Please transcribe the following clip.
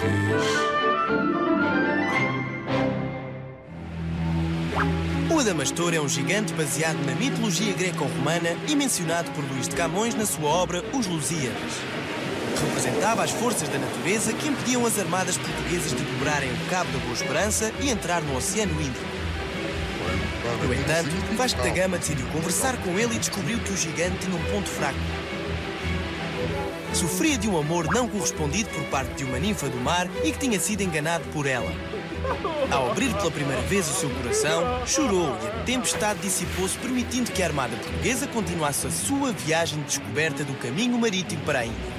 fiz. O Adamastor é um gigante baseado na mitologia greco-romana e mencionado por Luís de Camões na sua obra Os Lusíadas. Representava as forças da natureza que impediam as armadas portuguesas de dobrarem o Cabo da Boa Esperança e entrar no Oceano Índico. No entanto, Vasco da Gama decidiu conversar com ele e descobriu que o gigante tinha um ponto fraco, Sofria de um amor não correspondido por parte de uma ninfa do mar e que tinha sido enganado por ela. Ao abrir pela primeira vez o seu coração, chorou e a tempestade dissipou-se, permitindo que a armada portuguesa continuasse a sua viagem de descoberta do caminho marítimo para a Índia.